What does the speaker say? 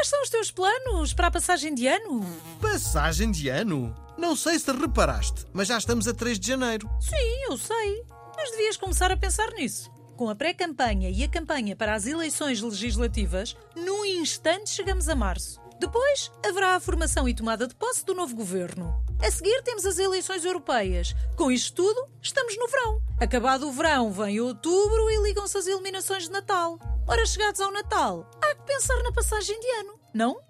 Quais são os teus planos para a passagem de ano? Passagem de ano? Não sei se reparaste, mas já estamos a 3 de janeiro. Sim, eu sei. Mas devias começar a pensar nisso. Com a pré-campanha e a campanha para as eleições legislativas, num instante chegamos a março. Depois haverá a formação e tomada de posse do novo governo. A seguir temos as eleições europeias. Com isto tudo, estamos no verão. Acabado o verão, vem outubro e ligam-se as eliminações de Natal. Ora, chegados ao Natal, há que pensar na passagem de ano, não?